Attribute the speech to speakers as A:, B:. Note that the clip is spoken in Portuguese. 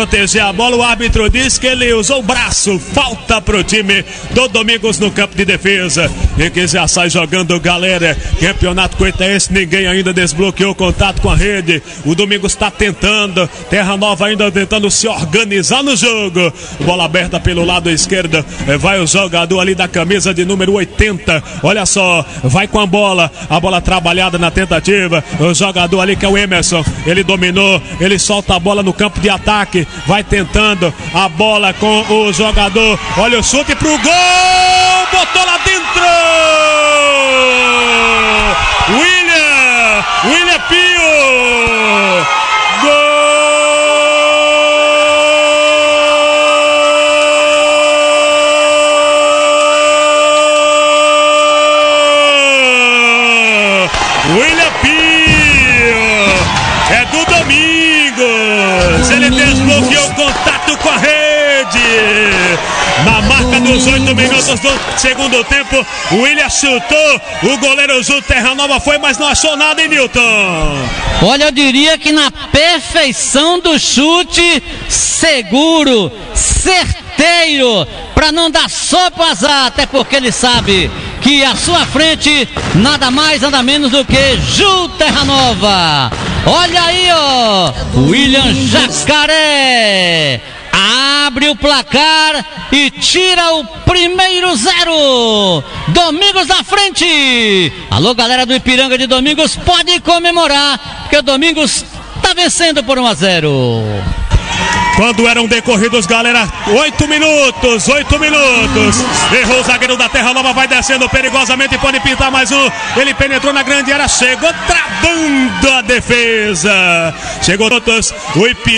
A: proteger a bola. O árbitro diz que ele usou o braço. Falta pro time do Domingos no campo de defesa. E que já sai jogando galera. Campeonato Coitaense, ninguém ainda desbloqueou o contato com a rede. O Domingos está tentando. Terra Nova ainda tentando se organizar no jogo. Bola aberta pelo lado esquerdo. Vai o jogador ali da camisa de número 80. Olha só, vai com a bola. A bola trabalhada na tentativa. O jogador ali que é o Emerson. Ele dominou. Ele solta a bola no campo de ataque. Vai tentando a bola com o jogador. Olha o chute pro gol. Botou lá dentro. William. William Pio. Gol! William Pio. É do Domingos. Ele desbloqueou Na marca dos oito minutos do segundo tempo, William chutou. O goleiro Ju Terra Nova foi, mas não achou nada, hein, Newton?
B: Olha, eu diria que na perfeição do chute, seguro, certeiro, para não dar só pro azar, até porque ele sabe que à sua frente nada mais, nada menos do que Ju Terra Nova. Olha aí, ó, William Jacaré abre o placar e tira o primeiro zero. Domingos na frente. Alô, galera do Ipiranga de Domingos, pode comemorar, porque o Domingos tá vencendo por 1 a 0.
A: Quando eram decorridos, galera, oito minutos, oito minutos. Errou o zagueiro da Terra Nova, vai descendo perigosamente, pode pintar mais um. Ele penetrou na grande área, chegou travando a defesa. Chegou todos, o Ipiranga.